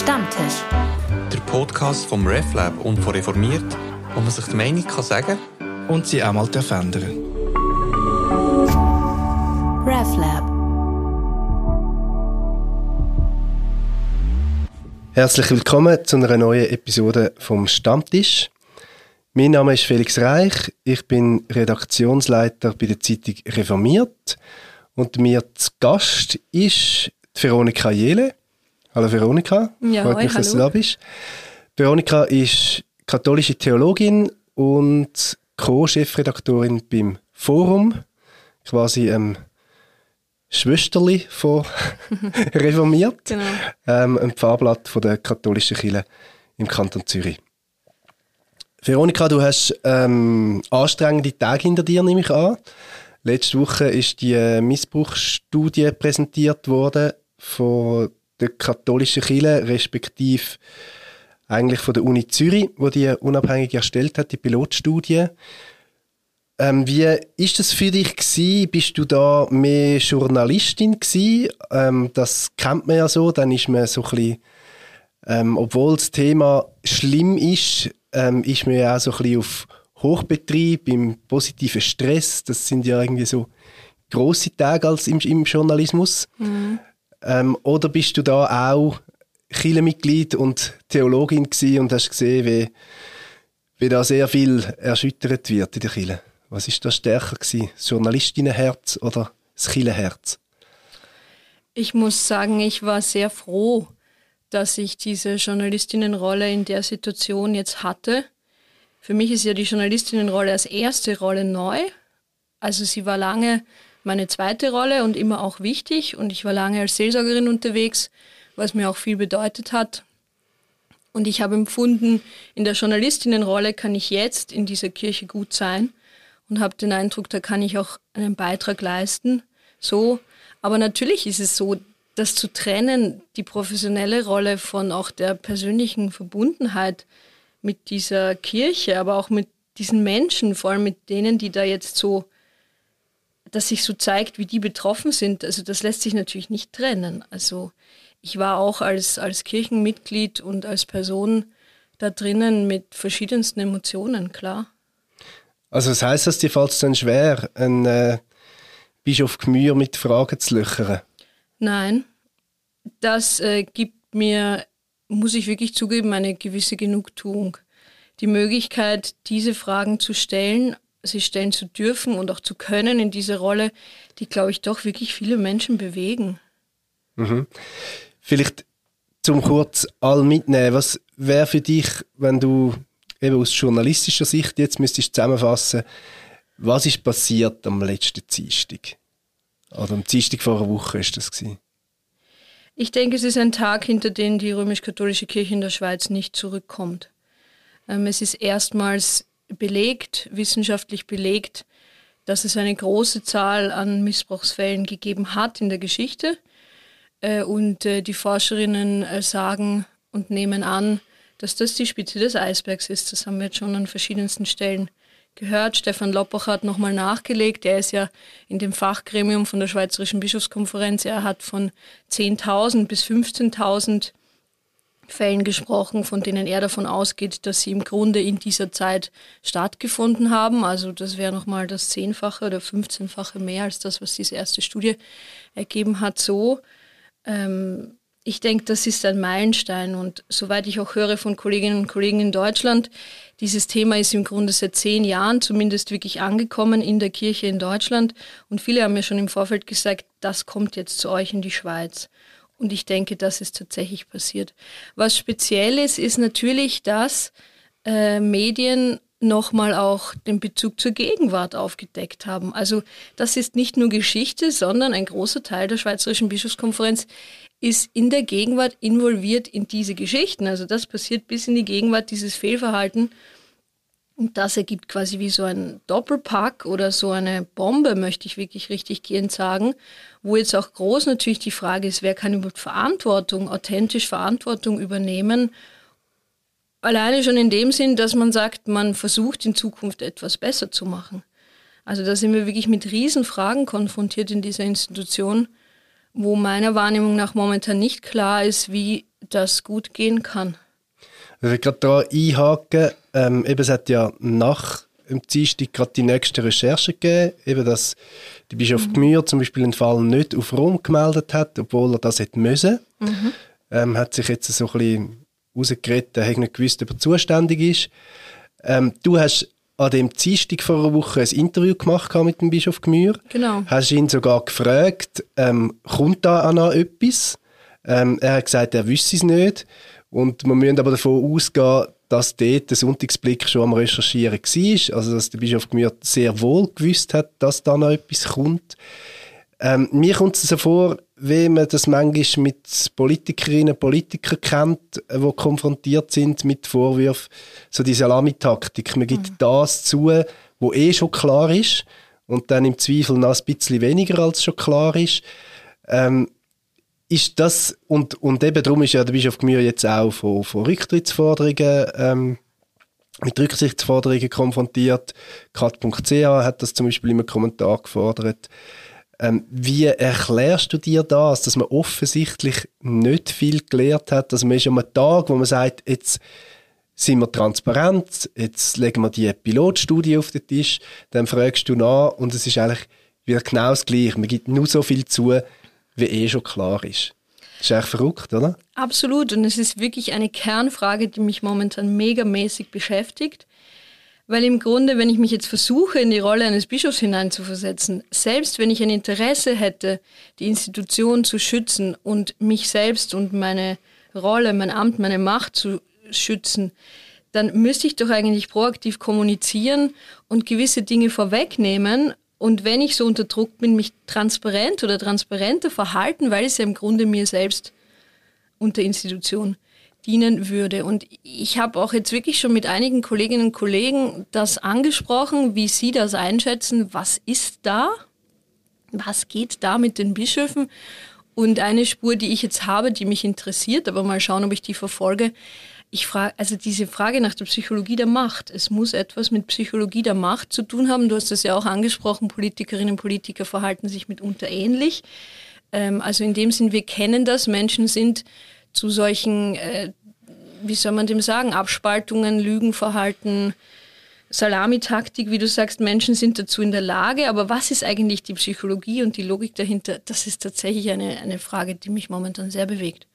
Stammtisch. Der Podcast vom RefLab und von Reformiert, wo man sich die Meinung kann sagen und sie auch mal verändern RefLab. Herzlich willkommen zu einer neuen Episode vom Stammtisch. Mein Name ist Felix Reich, ich bin Redaktionsleiter bei der Zeitung Reformiert und mir zu Gast ist die Veronika Jele. Hallo Veronika, ja, freut mich, hallo. dass du da bist. Veronika ist katholische Theologin und Co-Chefredaktorin beim Forum, quasi ähm, Schwesterli von Reformiert, Genau. ähm, ein Pfarrblatt von der katholischen Kirche im Kanton Zürich. Veronika, du hast ähm, anstrengende Tage hinter dir, nehme ich an. Letzte Woche ist die äh, Missbrauchsstudie präsentiert worden von der katholischen Kirche, respektive eigentlich von der Uni Zürich, wo die unabhängig erstellt hat, die Pilotstudie. Ähm, wie ist das für dich gewesen? Bist du da mehr Journalistin gewesen? Ähm, das kennt man ja so, dann ist man so ein bisschen, ähm, obwohl das Thema schlimm ist, ähm, ist man ja auch so ein bisschen auf Hochbetrieb, im positiven Stress. Das sind ja irgendwie so grosse Tage als im, im Journalismus. Ähm, oder bist du da auch Kirchenmitglied und Theologin gewesen und hast gesehen, wie, wie da sehr viel erschüttert wird in der Kirche? Was ist da stärker gewesen? Das Journalistinnenherz oder das Kirchenherz? Ich muss sagen, ich war sehr froh, dass ich diese Journalistinnenrolle in der Situation jetzt hatte. Für mich ist ja die Journalistinnenrolle als erste Rolle neu. Also sie war lange meine zweite Rolle und immer auch wichtig. Und ich war lange als Seelsorgerin unterwegs, was mir auch viel bedeutet hat. Und ich habe empfunden, in der Journalistinnenrolle kann ich jetzt in dieser Kirche gut sein und habe den Eindruck, da kann ich auch einen Beitrag leisten. So, aber natürlich ist es so, das zu trennen, die professionelle Rolle von auch der persönlichen Verbundenheit mit dieser Kirche, aber auch mit diesen Menschen, vor allem mit denen, die da jetzt so, dass sich so zeigt, wie die betroffen sind. Also das lässt sich natürlich nicht trennen. Also ich war auch als, als Kirchenmitglied und als Person da drinnen mit verschiedensten Emotionen, klar. Also das heisst, dass dir fällt es dann schwer, einen äh, Bischof Gmür mit Fragen zu löchern? Nein, das äh, gibt mir, muss ich wirklich zugeben, eine gewisse Genugtuung. Die Möglichkeit, diese Fragen zu stellen, sie stellen zu dürfen und auch zu können in dieser Rolle, die, glaube ich, doch wirklich viele Menschen bewegen. Vielleicht zum kurz all mitnehmen, was wäre für dich, wenn du eben aus journalistischer Sicht jetzt müsstest zusammenfassen, was ist passiert am letzten Dienstag? Oder am Dienstag vor einer Woche ist das gewesen. Ich denke, es ist ein Tag, hinter den die römisch-katholische Kirche in der Schweiz nicht zurückkommt. Ähm, es ist erstmals belegt, wissenschaftlich belegt, dass es eine große Zahl an Missbrauchsfällen gegeben hat in der Geschichte. Äh, und äh, die Forscherinnen äh, sagen und nehmen an, dass das die Spitze des Eisbergs ist. Das haben wir jetzt schon an verschiedensten Stellen gehört. Stefan Loppach hat nochmal nachgelegt. Er ist ja in dem Fachgremium von der Schweizerischen Bischofskonferenz. Er hat von 10.000 bis 15.000 Fällen gesprochen, von denen er davon ausgeht, dass sie im Grunde in dieser Zeit stattgefunden haben. Also das wäre nochmal das Zehnfache oder 15-fache mehr als das, was diese erste Studie ergeben hat. So, ähm, ich denke, das ist ein Meilenstein und soweit ich auch höre von Kolleginnen und Kollegen in Deutschland, dieses Thema ist im Grunde seit zehn Jahren zumindest wirklich angekommen in der Kirche in Deutschland und viele haben mir schon im Vorfeld gesagt, das kommt jetzt zu euch in die Schweiz. Und ich denke, das ist tatsächlich passiert. Was speziell ist, ist natürlich, dass äh, Medien nochmal auch den Bezug zur Gegenwart aufgedeckt haben. Also das ist nicht nur Geschichte, sondern ein großer Teil der Schweizerischen Bischofskonferenz ist in der Gegenwart involviert in diese Geschichten. Also das passiert bis in die Gegenwart, dieses Fehlverhalten. Und das ergibt quasi wie so ein Doppelpack oder so eine Bombe, möchte ich wirklich richtig gehend sagen, wo jetzt auch groß natürlich die Frage ist, wer kann überhaupt Verantwortung, authentisch Verantwortung übernehmen Alleine schon in dem Sinn, dass man sagt, man versucht in Zukunft etwas besser zu machen. Also da sind wir wirklich mit Riesenfragen konfrontiert in dieser Institution, wo meiner Wahrnehmung nach momentan nicht klar ist, wie das gut gehen kann. Ich will gerade da einhaken, ähm, eben, es hat ja nach dem Dienstag gerade die nächste Recherche gegeben, eben, dass der Bischof mhm. Gmür zum Beispiel einen Fall nicht auf Rom gemeldet hat, obwohl er das hätte müssen. Mhm. Ähm, hat sich jetzt so ein bisschen rausgeredet, er hat nicht gewusst, ob er zuständig ist. Ähm, du hast an dem Dienstag vor einer Woche ein Interview gemacht mit dem Bischof Gmür. Genau. Hast ihn sogar gefragt, ähm, kommt da auch noch etwas? Ähm, er hat gesagt, er wüsste es nicht. Und wir müssen aber davon ausgehen, dass dort der Sonntagsblick schon am Recherchieren war. Also, dass der Bischof Gmür sehr wohl gewusst hat, dass da noch etwas kommt. Ähm, mir kommt es so vor, wie man das manchmal mit Politikerinnen und Politikern kennt, die äh, konfrontiert sind mit Vorwürfen, so die Salamitaktik. Man gibt mhm. das zu, wo eh schon klar ist und dann im Zweifel noch ein bisschen weniger als schon klar ist. Ähm, ist das, und, und eben darum ist ja der Bischof Gmür jetzt auch von, von Rücktrittsforderungen ähm, mit Rücksichtsforderungen konfrontiert. Kat.ch hat das zum Beispiel im Kommentar gefordert. Ähm, wie erklärst du dir das, dass man offensichtlich nicht viel gelernt hat, dass man ist an einem Tag, wo man sagt, jetzt sind wir transparent, jetzt legen wir die Pilotstudie auf den Tisch, dann fragst du nach und es ist eigentlich wieder genau das Gleiche. Man gibt nur so viel zu, wie eh schon klar ist. Das ist echt verrückt, oder? Absolut. Und es ist wirklich eine Kernfrage, die mich momentan megamäßig beschäftigt. Weil im Grunde, wenn ich mich jetzt versuche, in die Rolle eines Bischofs hineinzuversetzen, selbst wenn ich ein Interesse hätte, die Institution zu schützen und mich selbst und meine Rolle, mein Amt, meine Macht zu schützen, dann müsste ich doch eigentlich proaktiv kommunizieren und gewisse Dinge vorwegnehmen. Und wenn ich so unter Druck bin, mich transparent oder transparenter verhalten, weil es ja im Grunde mir selbst und der Institution dienen würde. Und ich habe auch jetzt wirklich schon mit einigen Kolleginnen und Kollegen das angesprochen, wie sie das einschätzen. Was ist da? Was geht da mit den Bischöfen? Und eine Spur, die ich jetzt habe, die mich interessiert, aber mal schauen, ob ich die verfolge. Ich frage, also diese Frage nach der Psychologie der Macht. Es muss etwas mit Psychologie der Macht zu tun haben. Du hast das ja auch angesprochen. Politikerinnen und Politiker verhalten sich mitunter ähnlich. Ähm, also in dem Sinn, wir kennen das. Menschen sind zu solchen, äh, wie soll man dem sagen, Abspaltungen, Lügenverhalten, Salamitaktik, wie du sagst, Menschen sind dazu in der Lage, aber was ist eigentlich die Psychologie und die Logik dahinter? Das ist tatsächlich eine, eine Frage, die mich momentan sehr bewegt.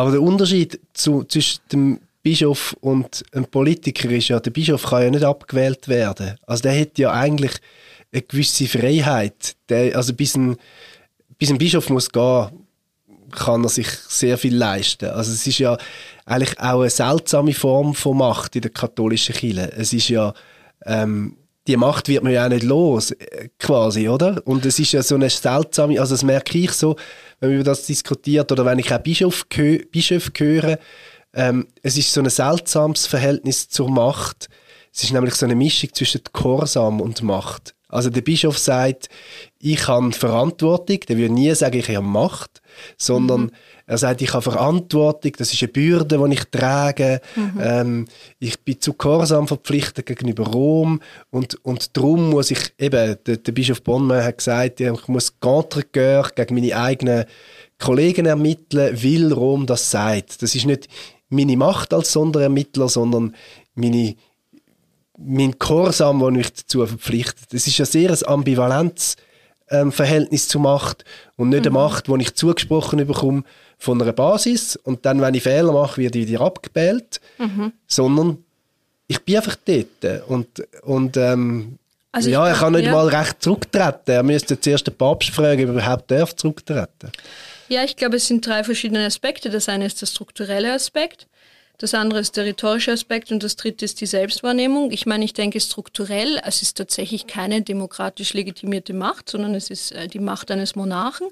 Aber der Unterschied zu, zwischen dem Bischof und einem Politiker ist ja, der Bischof kann ja nicht abgewählt werden. Also der hat ja eigentlich eine gewisse Freiheit. Der, also bis ein, bis ein Bischof muss gehen, kann er sich sehr viel leisten. Also es ist ja eigentlich auch eine seltsame Form von Macht in der katholischen Kirche. Es ist ja, ähm, die Macht wird man ja auch nicht los, äh, quasi, oder? Und es ist ja so eine seltsame, also das merke ich so, wenn man über das diskutiert oder wenn ich auch Bischof, Bischof höre, ähm, es ist so ein seltsames Verhältnis zur Macht. Es ist nämlich so eine Mischung zwischen Gehorsam und Macht. Also der Bischof sagt, ich habe Verantwortung, der würde nie sagen, ich habe Macht, sondern mhm. er sagt, ich habe Verantwortung, das ist eine Bürde, die ich trage, mhm. ähm, ich bin zu Gehorsam verpflichtet gegenüber Rom und, und darum muss ich, eben, der, der Bischof Bonnemann hat gesagt, ich muss contre gegen meine eigenen Kollegen ermitteln, weil Rom das sagt. Das ist nicht meine Macht als Sonderermittler, sondern meine mein Gehorsam, der mich dazu verpflichtet. Das ist ein sehr ambivalentes ähm, Verhältnis zur Macht und nicht mhm. eine Macht, die ich zugesprochen bekomme von einer Basis und dann, wenn ich Fehler mache, werde ich wieder abgebellt, mhm. sondern ich bin einfach dort und, und ähm, also ja, er kann nicht ja. mal recht zurücktreten. Er müsste zuerst den Papst fragen, ob er überhaupt darf zurücktreten. Ja, ich glaube, es sind drei verschiedene Aspekte. Das eine ist der strukturelle Aspekt. Das andere ist der rhetorische Aspekt und das dritte ist die Selbstwahrnehmung. Ich meine, ich denke strukturell, es ist tatsächlich keine demokratisch legitimierte Macht, sondern es ist äh, die Macht eines Monarchen.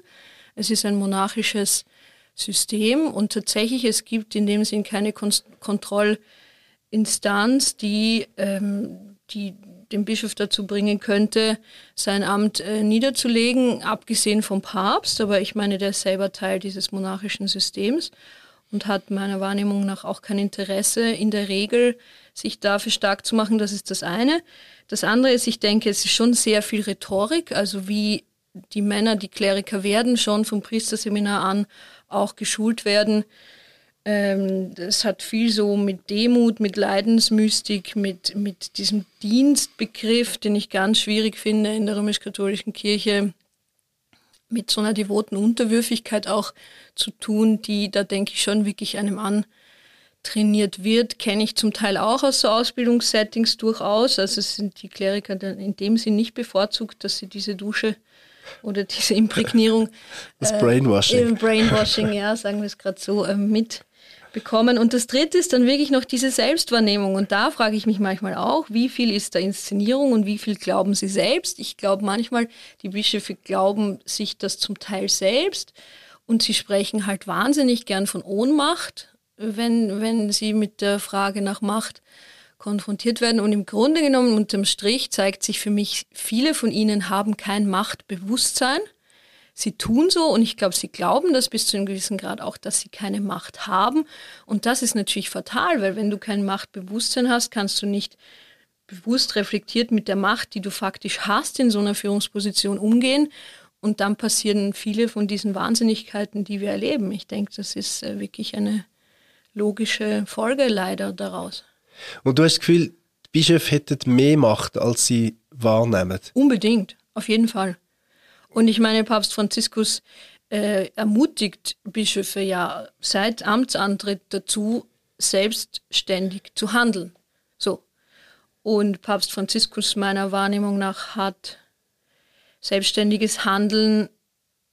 Es ist ein monarchisches System und tatsächlich es gibt in dem Sinn keine Kon Kontrollinstanz, die, ähm, die den Bischof dazu bringen könnte, sein Amt äh, niederzulegen, abgesehen vom Papst. Aber ich meine, der ist selber Teil dieses monarchischen Systems und hat meiner Wahrnehmung nach auch kein Interesse in der Regel, sich dafür stark zu machen. Das ist das eine. Das andere ist, ich denke, es ist schon sehr viel Rhetorik, also wie die Männer, die Kleriker werden, schon vom Priesterseminar an auch geschult werden, Ähm, das hat viel so mit Demut, mit Leidensmystik, mit, mit diesem Dienstbegriff, den ich ganz schwierig finde in der römisch-katholischen Kirche, mit so einer devoten Unterwürfigkeit auch zu tun, die da denke ich schon wirklich einem antrainiert wird, kenne ich zum Teil auch aus so Ausbildungssettings durchaus. Also sind die Kleriker dann in dem Sinn nicht bevorzugt, dass sie diese Dusche oder diese Imprägnierung. Das Brainwashing. Äh, Brainwashing, ja, sagen wir es gerade so, äh, mit bekommen. Und das dritte ist dann wirklich noch diese Selbstwahrnehmung. Und da frage ich mich manchmal auch, wie viel ist da Inszenierung und wie viel glauben sie selbst? Ich glaube manchmal, die Bischöfe glauben sich das zum Teil selbst und sie sprechen halt wahnsinnig gern von Ohnmacht, wenn, wenn sie mit der Frage nach Macht konfrontiert werden. Und im Grunde genommen, unterm Strich, zeigt sich für mich, viele von ihnen haben kein Machtbewusstsein sie tun so und ich glaube, sie glauben das bis zu einem gewissen Grad auch, dass sie keine Macht haben. Und das ist natürlich fatal, weil wenn du kein Machtbewusstsein hast, kannst du nicht bewusst reflektiert mit der Macht, die du faktisch hast, in so einer Führungsposition umgehen. Und dann passieren viele von diesen Wahnsinnigkeiten, die wir erleben. Ich denke, das ist äh, wirklich eine logische Folge leider daraus. Und du hast das Gefühl, die Bischöfe hätten mehr Macht, als sie wahrnehmen? Unbedingt, auf jeden Fall. Und ich meine, Papst Franziskus äh, ermutigt Bischöfe ja seit Amtsantritt dazu, selbstständig zu handeln. So. Und Papst Franziskus meiner Wahrnehmung nach hat selbstständiges Handeln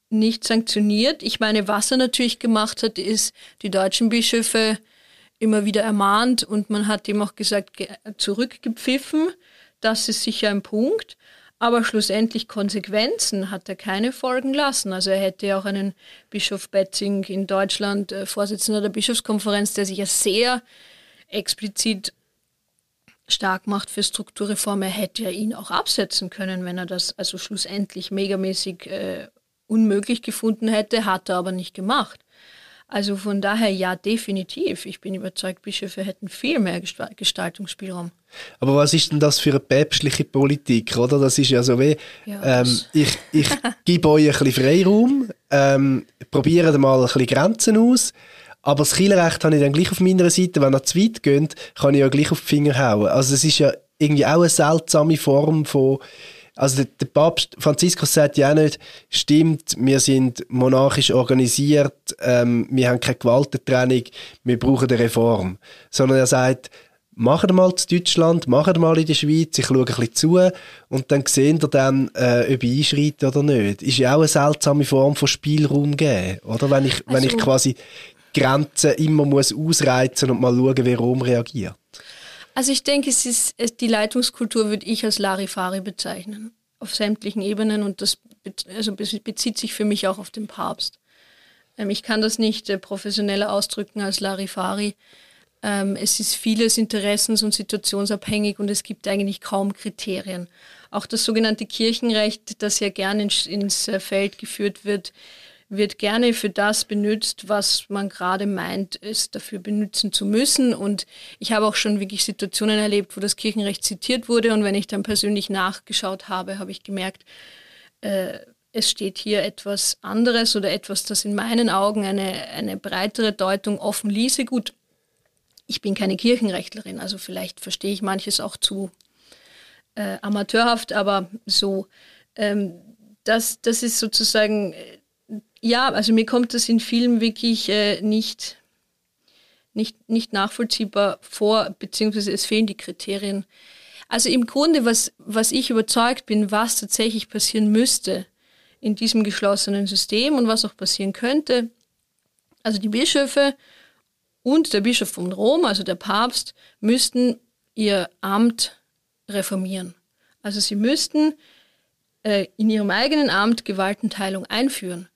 nicht sanktioniert. Ich meine, was er natürlich gemacht hat, ist die deutschen Bischöfe immer wieder ermahnt und man hat ihm auch gesagt, zurückgepfiffen. Das ist sicher ein Punkt. Aber schlussendlich Konsequenzen hat er keine folgen lassen. Also er hätte ja auch einen Bischof Betzing in Deutschland, äh, Vorsitzender der Bischofskonferenz, der sich ja sehr explizit stark macht für Strukturreform. Er hätte ja ihn auch absetzen können, wenn er das also schlussendlich megamäßig äh, unmöglich gefunden hätte, hat er aber nicht gemacht. Also von daher ja, definitiv. Ich bin überzeugt, Bischöfe hätten viel mehr Gestaltungsspielraum. Aber was ist denn das für eine päpstliche Politik, oder? Das ist ja so wie, ja, ähm, ich, ich gebe euch ein bisschen Freiraum, ähm, probiere mal ein bisschen Grenzen aus, aber das Kielrecht habe ich dann gleich auf meiner Seite. Wenn ihr zu weit geht, kann ich ja gleich auf die Finger hauen. Also es ist ja irgendwie auch eine seltsame Form von also der, der Papst Franziskus sagt ja auch nicht, stimmt, wir sind monarchisch organisiert, ähm, wir haben keine Gewaltentrennung, wir brauchen eine Reform. Sondern er sagt, machen mal zu Deutschland, machen mal in der Schweiz, ich schaue ein bisschen zu und dann sehen wir dann, äh, ob ich einschreite oder nicht. Ist ja auch eine seltsame Form von Spielraum geben, oder? Wenn ich, also, wenn ich also quasi Grenzen immer muss ausreizen und mal schauen, wie Rom reagiert. Also ich denke, es ist die Leitungskultur würde ich als Larifari bezeichnen auf sämtlichen Ebenen und das also bezieht sich für mich auch auf den Papst. Ähm, ich kann das nicht äh, professioneller ausdrücken als Larifari. Ähm, es ist vieles interessens- und situationsabhängig und es gibt eigentlich kaum Kriterien. Auch das sogenannte Kirchenrecht, das ja gerne ins, ins äh, Feld geführt wird, wird gerne für das benutzt, was man gerade meint, es dafür benutzen zu müssen. Und ich habe auch schon wirklich Situationen erlebt, wo das Kirchenrecht zitiert wurde. Und wenn ich dann persönlich nachgeschaut habe, habe ich gemerkt, äh, es steht hier etwas anderes oder etwas, das in meinen Augen eine, eine breitere Deutung offen ließe. Gut, ich bin keine Kirchenrechtlerin, also vielleicht verstehe ich manches auch zu äh, amateurhaft, aber so, ähm, das, das ist sozusagen ja, also mir kommt das in Filmen wirklich äh, nicht, nicht, nicht nachvollziehbar vor, beziehungsweise es fehlen die Kriterien. Also im Grunde, was, was ich überzeugt bin, was tatsächlich passieren müsste in diesem geschlossenen System und was auch passieren könnte, also die Bischöfe und der Bischof von Rom, also der Papst, müssten ihr Amt reformieren. Also sie müssten äh, in ihrem eigenen Amt Gewaltenteilung einführen.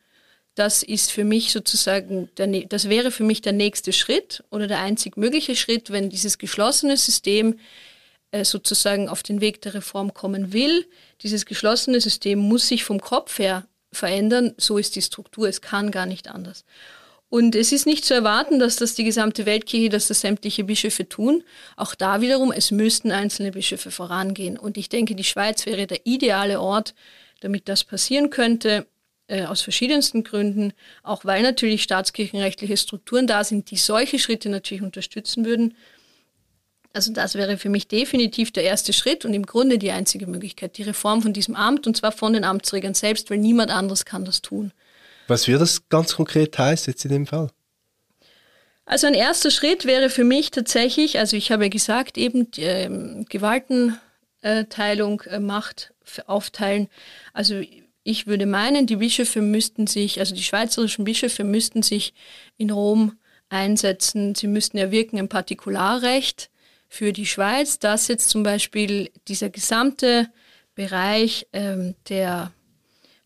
Das ist für mich sozusagen, der, das wäre für mich der nächste Schritt oder der einzig mögliche Schritt, wenn dieses geschlossene System äh, sozusagen auf den Weg der Reform kommen will. Dieses geschlossene System muss sich vom Kopf her verändern. So ist die Struktur. Es kann gar nicht anders. Und es ist nicht zu erwarten, dass das die gesamte Weltkirche, dass das sämtliche Bischöfe tun. Auch da wiederum, es müssten einzelne Bischöfe vorangehen. Und ich denke, die Schweiz wäre der ideale Ort, damit das passieren könnte. Äh, aus verschiedensten Gründen, auch weil natürlich staatskirchenrechtliche Strukturen da sind, die solche Schritte natürlich unterstützen würden. Also das wäre für mich definitiv der erste Schritt und im Grunde die einzige Möglichkeit, die Reform von diesem Amt und zwar von den Amtsträgern selbst, weil niemand anderes kann das tun. Was würde das ganz konkret heißen jetzt in dem Fall? Also ein erster Schritt wäre für mich tatsächlich, also ich habe ja gesagt, eben die, äh, Gewaltenteilung, äh, Macht aufteilen. Also ich würde meinen, die Bischöfe müssten sich, also die schweizerischen Bischöfe müssten sich in Rom einsetzen. Sie müssten erwirken ein Partikularrecht für die Schweiz, dass jetzt zum Beispiel dieser gesamte Bereich ähm, der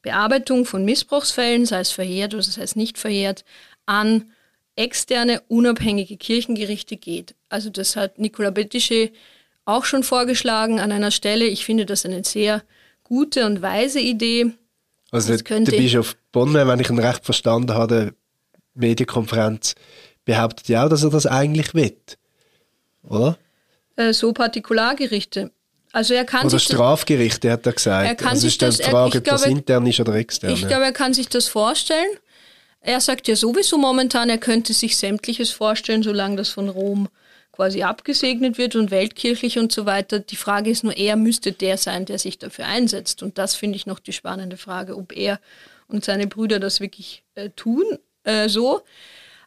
Bearbeitung von Missbrauchsfällen, sei es verjährt oder sei es nicht verjährt, an externe, unabhängige Kirchengerichte geht. Also das hat Nicola Bettische auch schon vorgeschlagen an einer Stelle. Ich finde das eine sehr gute und weise Idee. Also der, der Bischof Bonner, wenn ich ihn recht verstanden habe, der Medienkonferenz, behauptet ja auch, dass er das eigentlich will. Oder? Äh, so Partikulargerichte. Also er kann oder Strafgerichte, hat er gesagt. Er kann also sich ist das die Frage, ob das intern ist oder extern. Ich glaube, er kann sich das vorstellen. Er sagt ja sowieso momentan, er könnte sich sämtliches vorstellen, solange das von Rom quasi abgesegnet wird und weltkirchlich und so weiter. Die Frage ist nur, er müsste der sein, der sich dafür einsetzt. Und das finde ich noch die spannende Frage, ob er und seine Brüder das wirklich äh, tun, äh, so.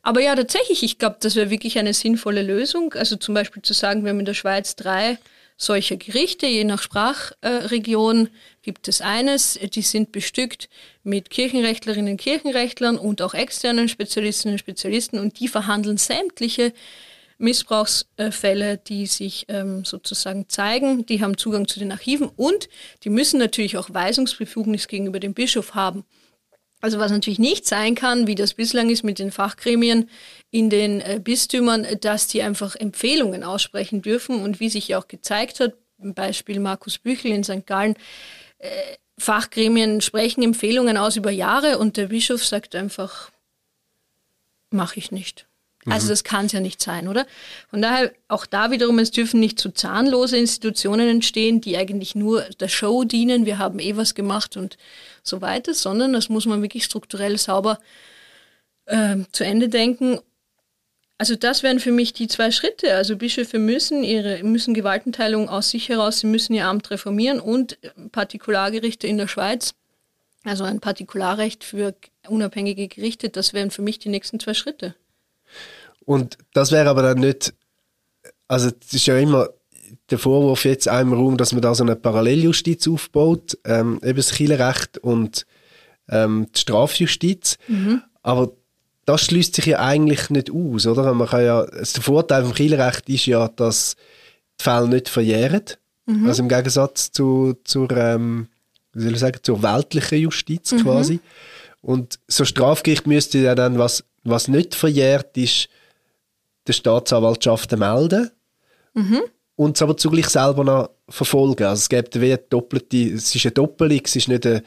Aber ja, tatsächlich, ich glaube, das wäre wirklich eine sinnvolle Lösung. Also zum Beispiel zu sagen, wir haben in der Schweiz drei solcher Gerichte, je nach Sprachregion gibt es eines, die sind bestückt mit Kirchenrechtlerinnen und Kirchenrechtlern und auch externen Spezialistinnen und Spezialisten und die verhandeln sämtliche Missbrauchsfälle, die sich ähm, sozusagen zeigen. Die haben Zugang zu den Archiven und die müssen natürlich auch Weisungsbefugnis gegenüber dem Bischof haben. Also was natürlich nicht sein kann, wie das bislang ist mit den Fachgremien in den äh, Bistümern, dass die einfach Empfehlungen aussprechen dürfen und wie sich ja auch gezeigt hat, Beispiel Markus Büchel in St. Gallen, äh, Fachgremien sprechen Empfehlungen aus über Jahre und der Bischof sagt einfach, mache ich nicht. Also mhm. das kann es ja nicht sein, oder? Von daher auch da wiederum, es dürfen nicht zu zahnlose Institutionen entstehen, die eigentlich nur der Show dienen, wir haben eh was gemacht und so weiter, sondern das muss man wirklich strukturell sauber äh, zu Ende denken. Also das wären für mich die zwei Schritte. Also Bischöfe müssen ihre müssen Gewaltenteilung aus sich heraus, sie müssen ihr Amt reformieren und Partikulargerichte in der Schweiz, also ein Partikularrecht für unabhängige Gerichte, das wären für mich die nächsten zwei Schritte. Und das wäre aber dann nicht, also es ist ja immer der Vorwurf jetzt im Raum, dass man da so eine Paralleljustiz aufbaut, ähm, eben das Kirchenrecht und ähm, die Strafjustiz. Mhm. Aber das schließt sich ja eigentlich nicht aus, oder? Man kann ja, also der Vorteil vom Kirchenrecht ist ja, dass die Fälle nicht verjähren. Mhm. Also im Gegensatz zu, zur, ähm, wie soll ich sagen, zur weltlichen Justiz mhm. quasi. Und so Strafgericht müsste ja dann, was, was nicht verjährt ist, der Staatsanwaltschaft melden mhm. und es aber zugleich selber noch verfolgen. Also es gibt wie eine doppelte, es ist eine Doppelung, es ist nicht eine,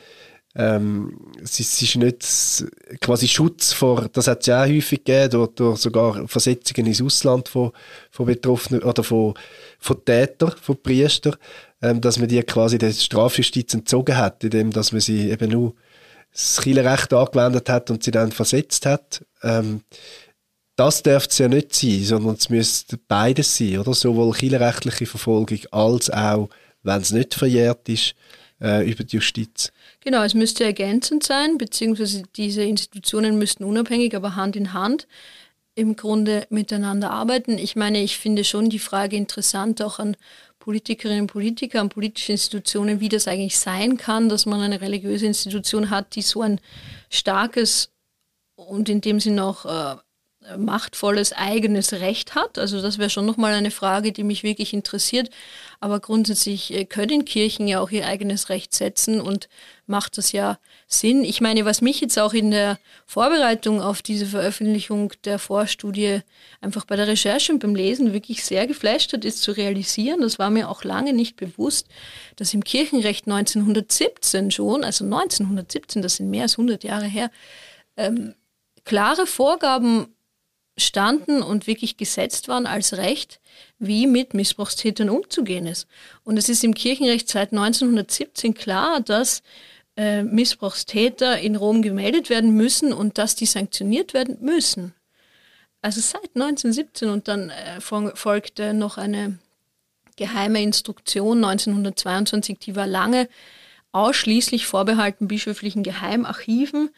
ähm, es, ist, es ist nicht quasi Schutz vor, das hat es ja auch häufig gegeben, durch, durch sogar Versetzungen ins Ausland von, von Betroffenen oder von, von Tätern, von Priestern, ähm, dass man die quasi der Strafjustiz entzogen hat, indem dass man sie eben nur das Kirchenrecht angewendet hat und sie dann versetzt hat. Ähm, das dürfte es ja nicht sein, sondern es müsste beides sein, oder? Sowohl kirchenrechtliche Verfolgung als auch, wenn es nicht verjährt ist, äh, über die Justiz. Genau, es müsste ergänzend sein, beziehungsweise diese Institutionen müssten unabhängig, aber Hand in Hand im Grunde miteinander arbeiten. Ich meine, ich finde schon die Frage interessant, auch an Politikerinnen und Politiker, an politische Institutionen, wie das eigentlich sein kann, dass man eine religiöse Institution hat, die so ein starkes und in dem Sinne auch äh, machtvolles eigenes Recht hat. Also das wäre schon nochmal eine Frage, die mich wirklich interessiert. Aber grundsätzlich äh, können Kirchen ja auch ihr eigenes Recht setzen und macht das ja Sinn. Ich meine, was mich jetzt auch in der Vorbereitung auf diese Veröffentlichung der Vorstudie einfach bei der Recherche und beim Lesen wirklich sehr geflasht hat, ist zu realisieren, das war mir auch lange nicht bewusst, dass im Kirchenrecht 1917 schon, also 1917, das sind mehr als 100 Jahre her, ähm, klare Vorgaben standen und wirklich gesetzt waren als Recht, wie mit Missbrauchstätern umzugehen ist. Und es ist im Kirchenrecht seit 1917 klar, dass äh, Missbrauchstäter in Rom gemeldet werden müssen und dass die sanktioniert werden müssen. Also seit 1917 und dann äh, folgte noch eine geheime Instruktion 1922, die war lange ausschließlich vorbehalten bischöflichen Geheimarchiven.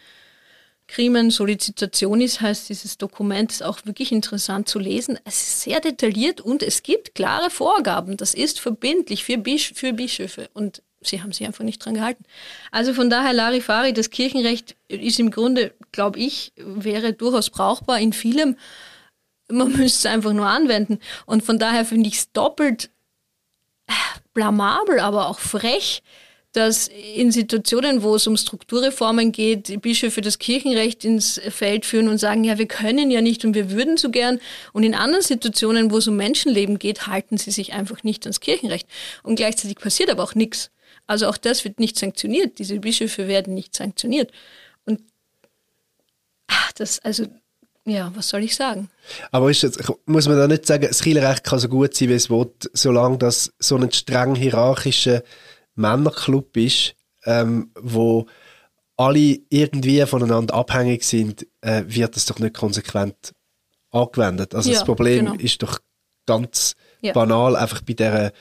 Crimen Solicitationis heißt dieses Dokument, ist auch wirklich interessant zu lesen. Es ist sehr detailliert und es gibt klare Vorgaben. Das ist verbindlich für, Bisch für Bischöfe und sie haben sich einfach nicht dran gehalten. Also von daher Larifari, das Kirchenrecht ist im Grunde, glaube ich, wäre durchaus brauchbar in vielem. Man müsste es einfach nur anwenden. Und von daher finde ich es doppelt blamabel, aber auch frech, dass in Situationen, wo es um Strukturreformen geht, die Bischöfe das Kirchenrecht ins Feld führen und sagen, ja, wir können ja nicht und wir würden so gern. Und in anderen Situationen, wo es um Menschenleben geht, halten sie sich einfach nicht ans Kirchenrecht. Und gleichzeitig passiert aber auch nichts. Also auch das wird nicht sanktioniert. Diese Bischöfe werden nicht sanktioniert. Und ach, das, also ja, was soll ich sagen? Aber ist jetzt, muss man da nicht sagen, das Kirchenrecht kann so gut sein, wie es will, solange das so ein streng hierarchischer Männerclub ist, ähm, wo alle irgendwie voneinander abhängig sind, äh, wird das doch nicht konsequent angewendet. Also ja, das Problem genau. ist doch ganz ja. banal, einfach bei dieser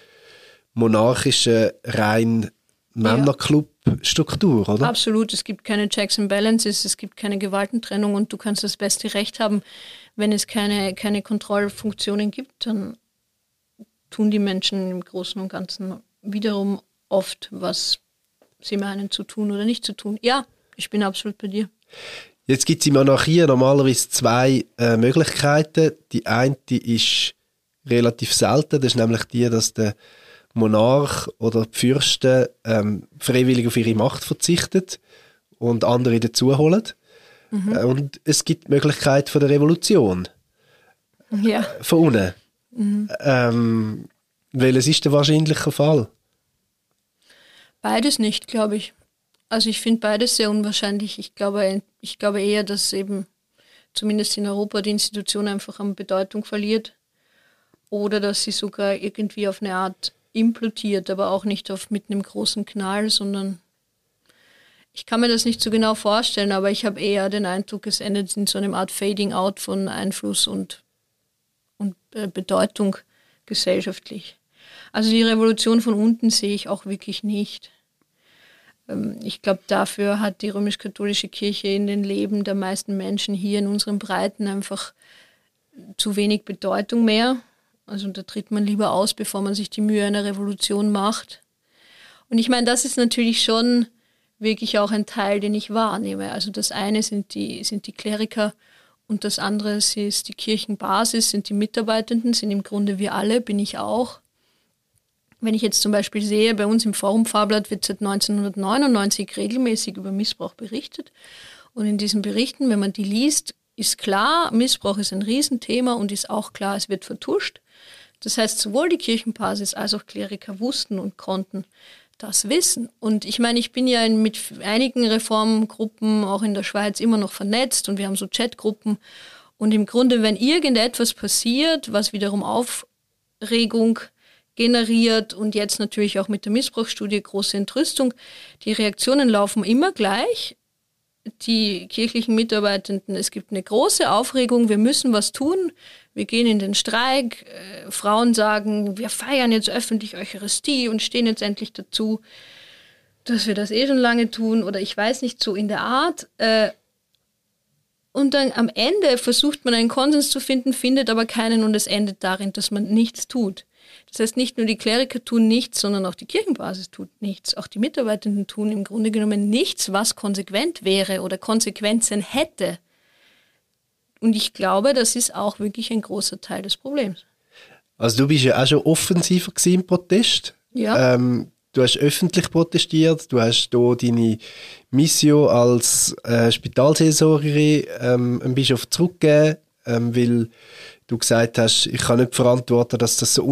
monarchischen, rein Männerclub-Struktur, oder? Absolut. Es gibt keine Checks and Balances, es gibt keine Gewaltentrennung und du kannst das beste Recht haben. Wenn es keine, keine Kontrollfunktionen gibt, dann tun die Menschen im Großen und Ganzen wiederum oft, was sie meinen zu tun oder nicht zu tun. Ja, ich bin absolut bei dir. Jetzt gibt es in Monarchie normalerweise zwei äh, Möglichkeiten. Die eine ist relativ selten, das ist nämlich die, dass der Monarch oder die Fürsten ähm, freiwillig auf ihre Macht verzichtet und andere dazuholen. Mhm. Äh, und es gibt die Möglichkeit von der Revolution. Ja. Von unten. Mhm. Ähm, welches ist der wahrscheinliche Fall? Beides nicht, glaube ich. Also ich finde beides sehr unwahrscheinlich. Ich glaube, ich glaube eher, dass eben zumindest in Europa die Institution einfach an Bedeutung verliert oder dass sie sogar irgendwie auf eine Art implodiert, aber auch nicht auf mit einem großen Knall, sondern ich kann mir das nicht so genau vorstellen, aber ich habe eher den Eindruck, es endet in so einer Art Fading Out von Einfluss und, und äh, Bedeutung gesellschaftlich. Also die Revolution von unten sehe ich auch wirklich nicht. Ähm, ich glaube, dafür hat die römisch-katholische Kirche in den Leben der meisten Menschen hier in unseren Breiten einfach zu wenig Bedeutung mehr. Also da tritt man lieber aus, bevor man sich die Mühe einer Revolution macht. Und ich meine, das ist natürlich schon wirklich auch ein Teil, den ich wahrnehme. Also das eine sind die, sind die Kleriker und das andere ist die Kirchenbasis, sind die Mitarbeitenden, sind im Grunde wir alle, bin ich auch. Wenn ich jetzt zum Beispiel sehe, bei uns im Forum Fahrblatt wird seit 1999 regelmäßig über Missbrauch berichtet. Und in diesen Berichten, wenn man die liest, ist klar, Missbrauch ist ein Riesenthema und ist auch klar, es wird vertuscht. Das heißt, sowohl die Kirchenbasis als auch Kleriker wussten und konnten das wissen. Und ich meine, ich bin ja mit einigen Reformgruppen auch in der Schweiz immer noch vernetzt und wir haben so Chatgruppen. Und im Grunde, wenn irgendetwas passiert, was wiederum Aufregung generiert und jetzt natürlich auch mit der Missbrauchsstudie große Entrüstung. Die Reaktionen laufen immer gleich. Die kirchlichen Mitarbeitenden, es gibt eine große Aufregung, wir müssen was tun, wir gehen in den Streik, äh, Frauen sagen, wir feiern jetzt öffentlich Eucharistie und stehen jetzt endlich dazu, dass wir das eh schon lange tun oder ich weiß nicht, so in der Art. Äh, und dann am Ende versucht man einen Konsens zu finden, findet aber keinen und es endet darin, dass man nichts tut. Das heißt, nicht nur die Kleriker tun nichts, sondern auch die Kirchenbasis tut nichts. Auch die Mitarbeitenden tun im Grunde genommen nichts, was konsequent wäre oder Konsequenzen hätte. Und ich glaube, das ist auch wirklich ein großer Teil des Problems. Also du bist ja auch schon offensiver im Protest. Ja. Ähm, du hast öffentlich protestiert, du hast hier deine Mission als äh, Spitalseelsorgerin ähm, ein Bischof zurückgegeben, ähm, weil du gesagt hast, ich kann nicht verantworten, dass das so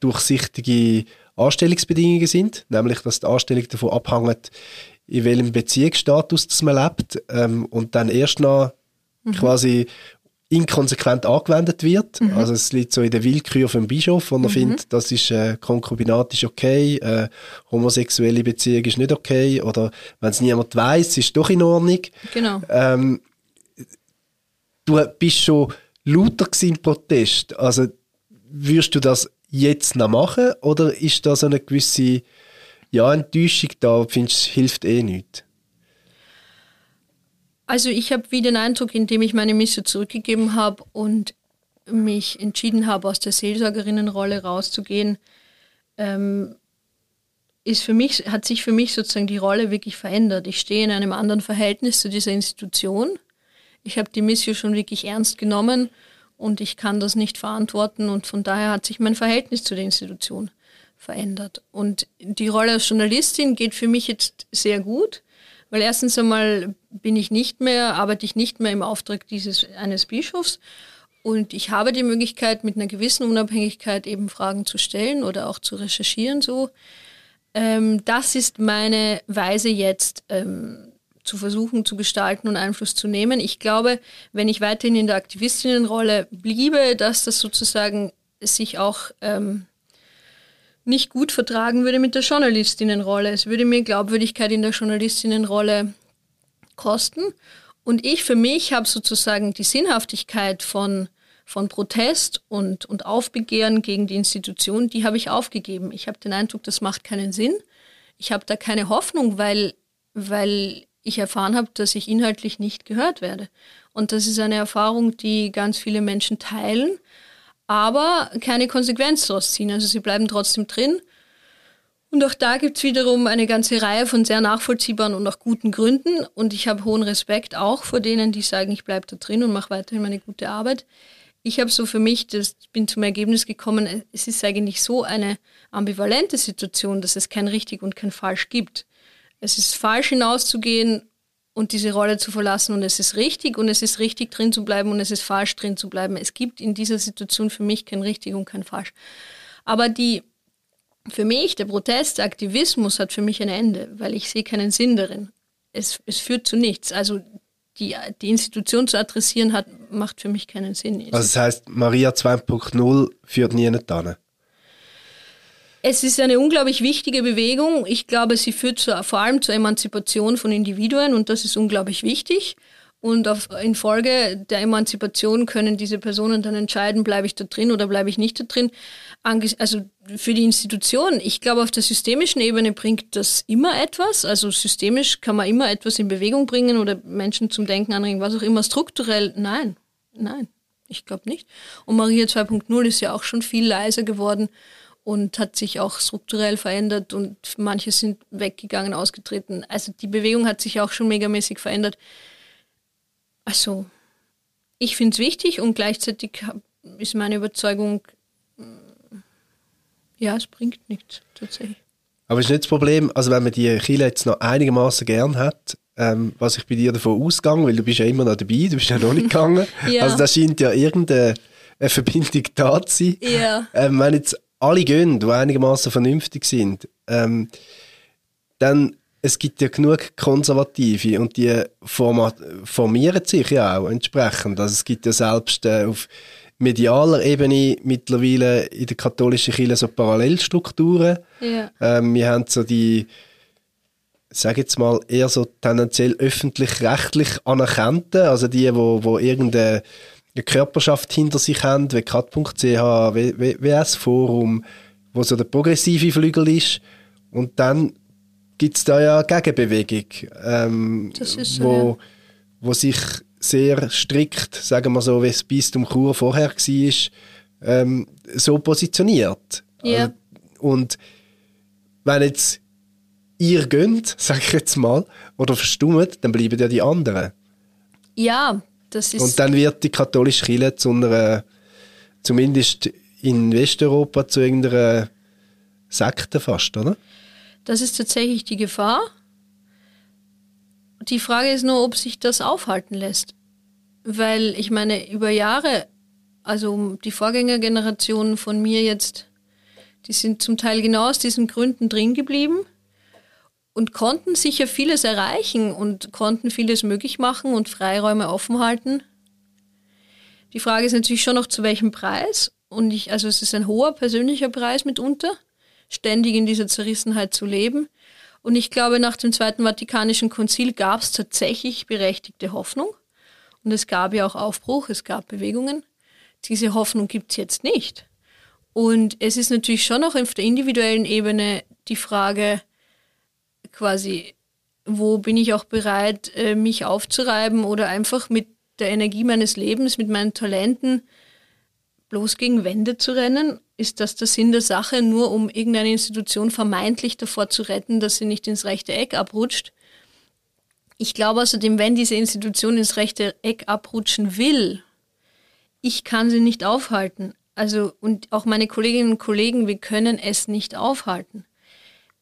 undurchsichtige Anstellungsbedingungen sind, nämlich dass die Anstellung davon abhängt, in welchem Beziehungsstatus das man lebt ähm, und dann erst noch mhm. quasi inkonsequent angewendet wird. Mhm. Also es liegt so in der Willkür vom Bischof, wo er mhm. findet, das ist äh, Konkubinat ist okay, äh, homosexuelle Beziehung ist nicht okay oder wenn es niemand weiß, ist doch in Ordnung. Genau. Ähm, du bist schon lauter im Protest. Also würdest du das jetzt noch machen oder ist da so eine gewisse ja, Enttäuschung da? Findest du, hilft eh nichts? Also ich habe wie den Eindruck, indem ich meine Mission zurückgegeben habe und mich entschieden habe, aus der Seelsorgerinnenrolle rauszugehen, ähm, ist für mich, hat sich für mich sozusagen die Rolle wirklich verändert. Ich stehe in einem anderen Verhältnis zu dieser Institution. Ich habe die Mission schon wirklich ernst genommen und ich kann das nicht verantworten und von daher hat sich mein Verhältnis zu der Institution verändert. Und die Rolle als Journalistin geht für mich jetzt sehr gut. Weil erstens einmal bin ich nicht mehr, arbeite ich nicht mehr im Auftrag dieses eines Bischofs und ich habe die Möglichkeit, mit einer gewissen Unabhängigkeit eben Fragen zu stellen oder auch zu recherchieren so. Ähm, das ist meine Weise jetzt ähm, zu versuchen zu gestalten und Einfluss zu nehmen. Ich glaube, wenn ich weiterhin in der Aktivistinnenrolle bliebe, dass das sozusagen sich auch ähm, nicht gut vertragen würde mit der Journalistinnenrolle. Es würde mir Glaubwürdigkeit in der Journalistinnenrolle kosten. Und ich für mich habe sozusagen die Sinnhaftigkeit von, von Protest und, und Aufbegehren gegen die Institution, die habe ich aufgegeben. Ich habe den Eindruck, das macht keinen Sinn. Ich habe da keine Hoffnung, weil, weil ich erfahren habe, dass ich inhaltlich nicht gehört werde. Und das ist eine Erfahrung, die ganz viele Menschen teilen aber keine Konsequenz daraus ziehen. Also sie bleiben trotzdem drin. Und auch da gibt es wiederum eine ganze Reihe von sehr nachvollziehbaren und auch guten Gründen. Und ich habe hohen Respekt auch vor denen, die sagen, ich bleibe da drin und mache weiterhin meine gute Arbeit. Ich habe so für mich, das bin zum Ergebnis gekommen, es ist eigentlich so eine ambivalente Situation, dass es kein richtig und kein falsch gibt. Es ist falsch hinauszugehen und diese Rolle zu verlassen. Und es ist richtig und es ist richtig drin zu bleiben und es ist falsch drin zu bleiben. Es gibt in dieser Situation für mich kein richtig und kein falsch. Aber die, für mich, der Protest, der Aktivismus hat für mich ein Ende, weil ich sehe keinen Sinn darin. Es, es führt zu nichts. Also die, die Institution zu adressieren hat, macht für mich keinen Sinn. Also das heißt, Maria 2.0 führt nie an. Es ist eine unglaublich wichtige Bewegung. Ich glaube, sie führt zu, vor allem zur Emanzipation von Individuen und das ist unglaublich wichtig. Und auf, infolge der Emanzipation können diese Personen dann entscheiden, bleibe ich da drin oder bleibe ich nicht da drin. Also für die Institution, ich glaube, auf der systemischen Ebene bringt das immer etwas. Also systemisch kann man immer etwas in Bewegung bringen oder Menschen zum Denken anregen, was auch immer. Strukturell, nein, nein, ich glaube nicht. Und Maria 2.0 ist ja auch schon viel leiser geworden und hat sich auch strukturell verändert und manche sind weggegangen, ausgetreten. Also die Bewegung hat sich auch schon megamäßig verändert. Also ich finde es wichtig und gleichzeitig ist meine Überzeugung, mm, ja, es bringt nichts tatsächlich. Aber ist nicht das Problem, also wenn man die Chile jetzt noch einigermaßen gern hat, ähm, was ich bei dir davon ausgehe, weil du bist ja immer noch dabei, du bist ja noch nicht gegangen. ja. Also da scheint ja irgendeine Verbindung da zu sein. Ja. Ähm, wenn jetzt alle gehen, die einigermaßen vernünftig sind, ähm, dann es gibt ja genug Konservative und die formieren sich ja auch entsprechend. Also es gibt ja selbst äh, auf medialer Ebene mittlerweile in der katholischen Kirche so Parallelstrukturen. Ja. Ähm, wir haben so die, sage jetzt mal, eher so tendenziell öffentlich-rechtlich anerkannten, also die, wo, wo irgendeine eine Körperschaft hinter sich haben, wie kat.ch, WS Forum, wo so der progressive Flügel ist. Und dann gibt es da ja Gegenbewegung, ähm, so, wo, ja. wo sich sehr strikt, sagen wir so, wie es bis zum Chur vorher war, ähm, so positioniert. Ja. Also, und wenn jetzt ihr gönnt, sage ich jetzt mal, oder verstummt, dann bleiben ja die anderen. Ja, und dann wird die katholische Kirche zu einer, zumindest in Westeuropa, zu irgendeiner Sekte fast, oder? Das ist tatsächlich die Gefahr. Die Frage ist nur, ob sich das aufhalten lässt. Weil ich meine, über Jahre, also die Vorgängergenerationen von mir jetzt, die sind zum Teil genau aus diesen Gründen drin geblieben und konnten sicher vieles erreichen und konnten vieles möglich machen und Freiräume offen halten. Die Frage ist natürlich schon noch, zu welchem Preis. Und ich, also es ist ein hoher persönlicher Preis mitunter, ständig in dieser Zerrissenheit zu leben. Und ich glaube, nach dem Zweiten Vatikanischen Konzil gab es tatsächlich berechtigte Hoffnung. Und es gab ja auch Aufbruch, es gab Bewegungen. Diese Hoffnung gibt es jetzt nicht. Und es ist natürlich schon noch auf der individuellen Ebene die Frage, quasi, wo bin ich auch bereit, äh, mich aufzureiben oder einfach mit der Energie meines Lebens, mit meinen Talenten bloß gegen Wände zu rennen? Ist das der Sinn der Sache, nur um irgendeine Institution vermeintlich davor zu retten, dass sie nicht ins rechte Eck abrutscht? Ich glaube außerdem, wenn diese Institution ins rechte Eck abrutschen will, ich kann sie nicht aufhalten. Also, und auch meine Kolleginnen und Kollegen, wir können es nicht aufhalten.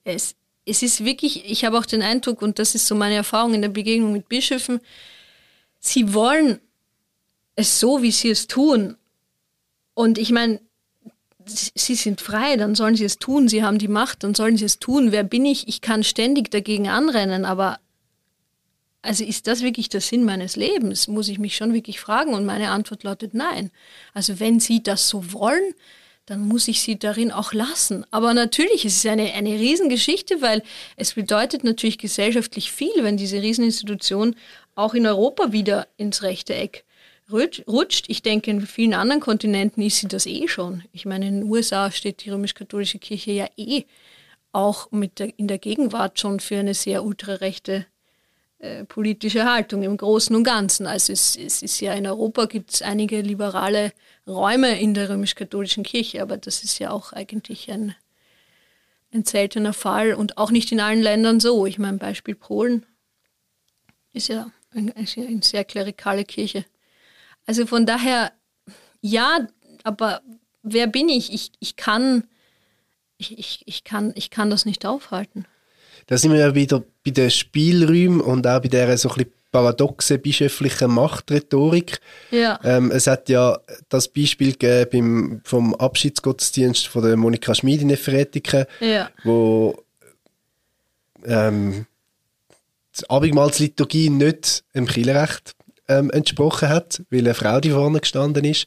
Es, es ist wirklich, ich habe auch den Eindruck, und das ist so meine Erfahrung in der Begegnung mit Bischöfen, sie wollen es so, wie sie es tun. Und ich meine, sie sind frei, dann sollen sie es tun, sie haben die Macht, dann sollen sie es tun. Wer bin ich? Ich kann ständig dagegen anrennen, aber also ist das wirklich der Sinn meines Lebens? Muss ich mich schon wirklich fragen und meine Antwort lautet nein. Also wenn Sie das so wollen, dann muss ich sie darin auch lassen. Aber natürlich, es ist eine, eine Riesengeschichte, weil es bedeutet natürlich gesellschaftlich viel, wenn diese Rieseninstitution auch in Europa wieder ins rechte Eck rutscht. Ich denke, in vielen anderen Kontinenten ist sie das eh schon. Ich meine, in den USA steht die römisch-katholische Kirche ja eh auch mit der, in der Gegenwart schon für eine sehr ultrarechte äh, politische Haltung im Großen und Ganzen. Also es, es ist ja in Europa gibt es einige liberale Räume in der römisch-katholischen Kirche, aber das ist ja auch eigentlich ein, ein seltener Fall und auch nicht in allen Ländern so. Ich meine, Beispiel Polen ist ja eine, eine sehr klerikale Kirche. Also von daher, ja, aber wer bin ich? Ich, ich kann, ich, ich, kann, ich kann das nicht aufhalten. Da sind wir ja wieder bei den Spielräumen und auch bei dieser so ein bisschen paradoxen bischöflichen Machtrhetorik. Ja. Ähm, es hat ja das Beispiel gegeben vom Abschiedsgottesdienst von der Monika Schmid in Efretiken, ja. wo ähm, die Abendmahlsliturgie nicht dem Kirchenrecht ähm, entsprochen hat, weil eine Frau die vorne gestanden ist.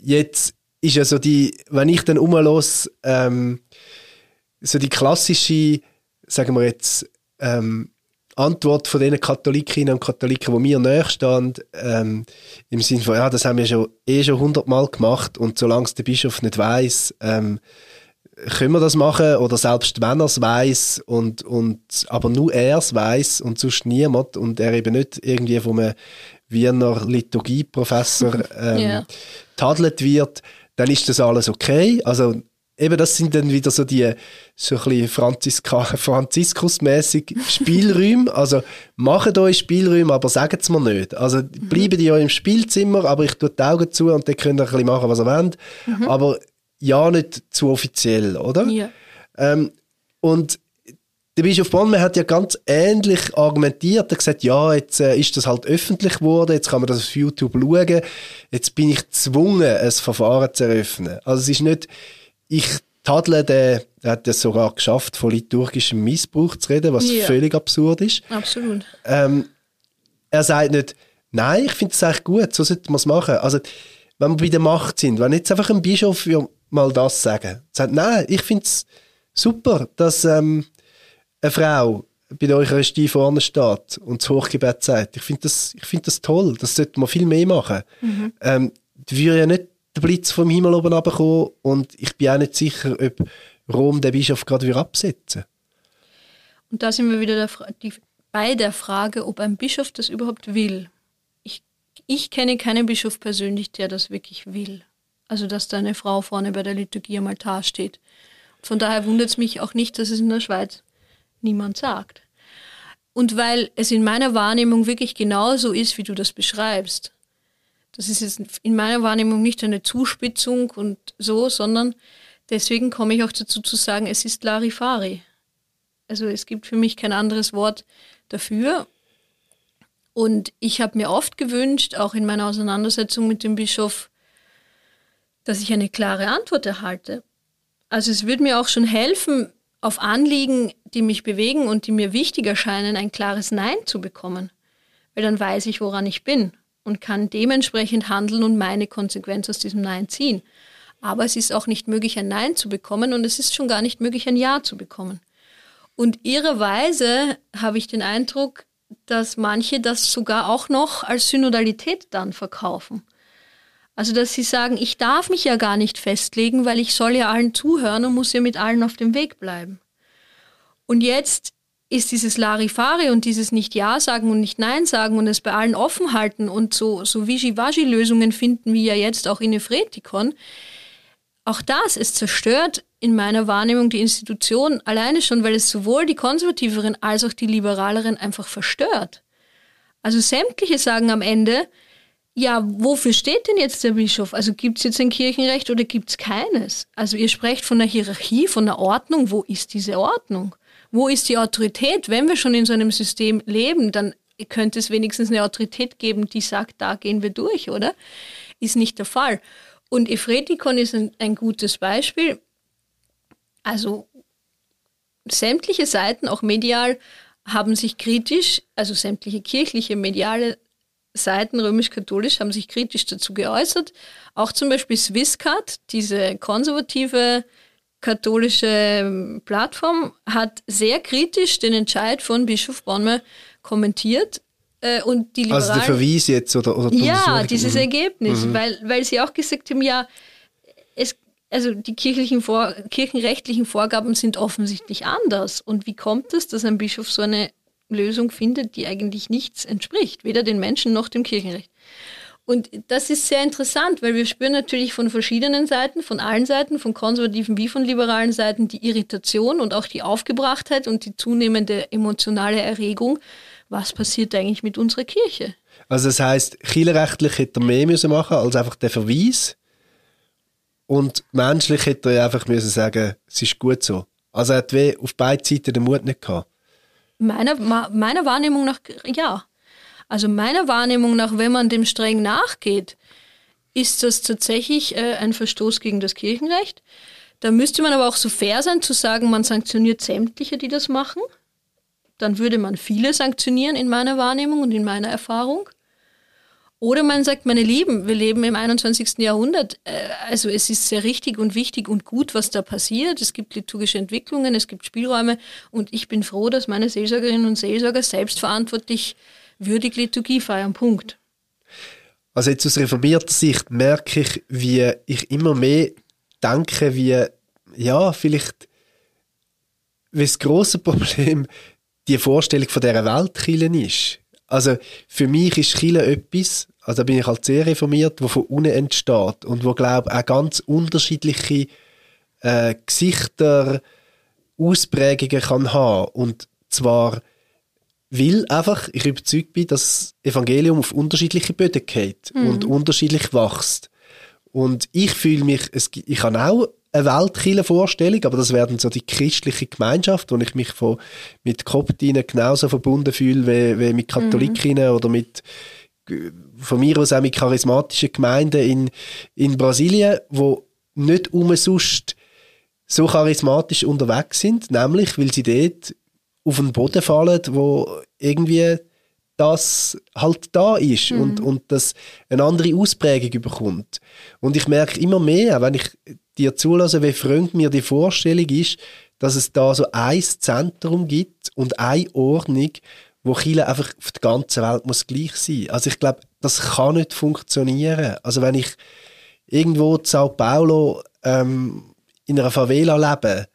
Jetzt ist ja so die, wenn ich dann umlos ähm, so die klassische, sagen wir jetzt, ähm, Antwort von den Katholikinnen und Katholiken, die mir näher ähm, im Sinne von, ja, das haben wir schon, eh schon hundertmal gemacht und solange es der Bischof nicht weiß, ähm, können wir das machen oder selbst wenn er es weiß und, und aber nur er es weiß und sonst niemand und er eben nicht irgendwie von einem Wiener Liturgieprofessor ähm, yeah. tadelt wird, dann ist das alles okay. Also eben das sind dann wieder so die so ein bisschen Franziska, Franziskusmäßig Spielräume. Also macht euch Spielräume, aber sagt es mir nicht. Also bleiben die ja im Spielzimmer, aber ich tue die Augen zu und dann könnt ihr ein bisschen machen, was ihr wollt. Mhm. Aber ja nicht zu offiziell, oder? Ja. Ähm, und der Bischof Bonn hat ja ganz ähnlich argumentiert. Er hat gesagt, ja, jetzt äh, ist das halt öffentlich geworden, jetzt kann man das auf YouTube schauen, jetzt bin ich gezwungen, ein Verfahren zu eröffnen. Also es ist nicht, ich tadle den, er hat es sogar geschafft, von liturgischem Missbrauch zu reden, was ja. völlig absurd ist. Absolut. Ähm, er sagt nicht, nein, ich finde es eigentlich gut, so sollte man es machen. Also, wenn wir bei der Macht sind, wenn jetzt einfach ein Bischof mal das sagen. Sagt, nein, ich finde es super, dass ähm, eine Frau bei der Eucharistie vorne steht und das Hochgebet sagt. Ich finde das, find das toll, das sollte man viel mehr machen. Mhm. Ähm, da würde ja nicht der Blitz vom Himmel oben runterkommen und ich bin auch nicht sicher, ob Rom den Bischof gerade wieder absetzen Und da sind wir wieder der die, bei der Frage, ob ein Bischof das überhaupt will. Ich, ich kenne keinen Bischof persönlich, der das wirklich will. Also, dass da eine Frau vorne bei der Liturgie am Altar steht. Von daher wundert es mich auch nicht, dass es in der Schweiz niemand sagt. Und weil es in meiner Wahrnehmung wirklich genauso ist, wie du das beschreibst. Das ist jetzt in meiner Wahrnehmung nicht eine Zuspitzung und so, sondern deswegen komme ich auch dazu zu sagen, es ist Larifari. Also es gibt für mich kein anderes Wort dafür. Und ich habe mir oft gewünscht, auch in meiner Auseinandersetzung mit dem Bischof, dass ich eine klare Antwort erhalte. Also es würde mir auch schon helfen, auf Anliegen, die mich bewegen und die mir wichtig erscheinen, ein klares Nein zu bekommen. Weil dann weiß ich, woran ich bin. Und kann dementsprechend handeln und meine Konsequenz aus diesem Nein ziehen. Aber es ist auch nicht möglich, ein Nein zu bekommen und es ist schon gar nicht möglich, ein Ja zu bekommen. Und irrerweise habe ich den Eindruck, dass manche das sogar auch noch als Synodalität dann verkaufen. Also, dass sie sagen, ich darf mich ja gar nicht festlegen, weil ich soll ja allen zuhören und muss ja mit allen auf dem Weg bleiben. Und jetzt ist dieses Larifari und dieses Nicht-Ja sagen und Nicht-Nein sagen und es bei allen offen halten und so, so Wischiwaschi-Lösungen finden, wie ja jetzt auch in Efretikon, auch das, es zerstört in meiner Wahrnehmung die Institution alleine schon, weil es sowohl die konservativeren als auch die liberaleren einfach verstört. Also sämtliche sagen am Ende, ja, wofür steht denn jetzt der Bischof? Also gibt es jetzt ein Kirchenrecht oder gibt es keines? Also ihr sprecht von der Hierarchie, von der Ordnung. Wo ist diese Ordnung? Wo ist die Autorität? Wenn wir schon in so einem System leben, dann könnte es wenigstens eine Autorität geben, die sagt, da gehen wir durch, oder? Ist nicht der Fall. Und Efretikon ist ein, ein gutes Beispiel. Also sämtliche Seiten, auch medial, haben sich kritisch, also sämtliche kirchliche, mediale Seiten römisch-katholisch haben sich kritisch dazu geäußert. Auch zum Beispiel Swisscat, diese konservative katholische ähm, Plattform, hat sehr kritisch den Entscheid von Bischof Bonme kommentiert. Äh, und die Liberalen, also der Verweis jetzt oder, oder Ja, dieses mhm. Ergebnis, mhm. weil, weil sie auch gesagt haben, ja, es, also die kirchlichen Vor kirchenrechtlichen Vorgaben sind offensichtlich anders. Und wie kommt es, dass ein Bischof so eine Lösung findet, die eigentlich nichts entspricht, weder den Menschen noch dem Kirchenrecht. Und das ist sehr interessant, weil wir spüren natürlich von verschiedenen Seiten, von allen Seiten, von konservativen wie von liberalen Seiten, die Irritation und auch die Aufgebrachtheit und die zunehmende emotionale Erregung. Was passiert eigentlich mit unserer Kirche? Also das heißt, kirchenrechtlich hätte er mehr müssen machen als einfach der Verweis und menschlich hätte er einfach müssen sagen, es ist gut so. Also er hat auf beiden Seiten den Mut nicht gehabt. Meiner, meiner Wahrnehmung nach, ja. Also meiner Wahrnehmung nach, wenn man dem streng nachgeht, ist das tatsächlich äh, ein Verstoß gegen das Kirchenrecht. Da müsste man aber auch so fair sein zu sagen, man sanktioniert sämtliche, die das machen. Dann würde man viele sanktionieren in meiner Wahrnehmung und in meiner Erfahrung. Oder man sagt, meine Lieben, wir leben im 21. Jahrhundert. Äh, also es ist sehr richtig und wichtig und gut, was da passiert. Es gibt liturgische Entwicklungen, es gibt Spielräume und ich bin froh, dass meine Seelsorgerinnen und Seelsorger selbstverantwortlich würdig Liturgie feiern. Punkt. Also jetzt aus reformierter Sicht merke ich, wie ich immer mehr denke, wie, ja, vielleicht, wie das grosse Problem die Vorstellung von dieser Weltkirche ist. Also für mich ist Chile etwas, also da bin ich halt sehr reformiert, wo von unten entsteht und wo glaube auch ganz unterschiedliche äh, Gesichter, Ausprägungen kann haben und zwar weil einfach ich überzeugt bin, dass das Evangelium auf unterschiedliche Böden geht mhm. und unterschiedlich wächst. Und ich fühle mich, es, ich habe auch eine Weltkirchenvorstellung, aber das werden so die christliche Gemeinschaft, wo ich mich von, mit Koptinnen genauso verbunden fühle wie, wie mit Katholikinnen mhm. oder mit von mir aus auch mit charismatischen Gemeinden in, in Brasilien, wo nicht umsonst so charismatisch unterwegs sind, nämlich weil sie dort auf den Boden fallen, wo irgendwie das halt da ist mhm. und, und das eine andere Ausprägung bekommt. Und ich merke immer mehr, wenn ich dir zulasse, wie fremd mir die Vorstellung ist, dass es da so ein Zentrum gibt und eine Ordnung, wo Chile einfach auf der ganzen Welt muss gleich sein. Also ich glaube, das kann nicht funktionieren. Also wenn ich irgendwo in Sao Paulo ähm, in einer Favela lebe,